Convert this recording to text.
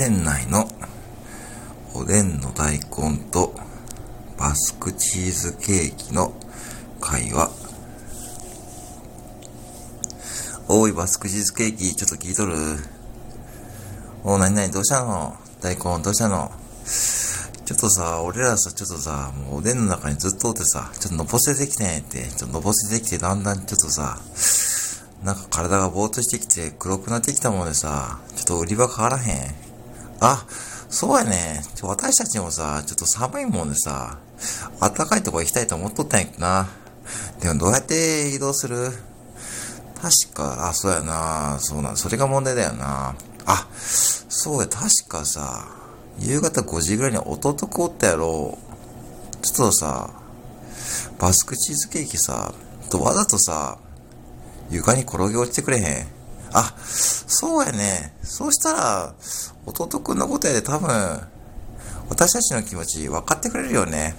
店内のおでんの大根とバスクチーズケーキの会話。おい、バスクチーズケーキ、ちょっと聞いとる？おなになにどうしたの？大根どうしたの？ちょっとさ、俺らさ、ちょっとさ、もうおでんの中にずっとおってさ、ちょっとのぼせてきてって、ちょっとのぼせてきて、だんだんちょっとさ、なんか体がぼーっとしてきて黒くなってきたもんでさ、ちょっと売り場変わらへん。あ、そうやね。私たちもさ、ちょっと寒いもんでさ、暖かいとこ行きたいと思っとったんやけどな。でもどうやって移動する？確か、あ、そうやな。そうなん、それが問題だよな。あ、そうや、確かさ、夕方5時ぐらいに弟くおったやろ。ちょっとさ、バスクチーズケーキさ、とわざとさ、床に転げ落ちてくれへん？あ、そうやね。そうしたら、弟くんのことやで多分、私たちの気持ち分かってくれるよね。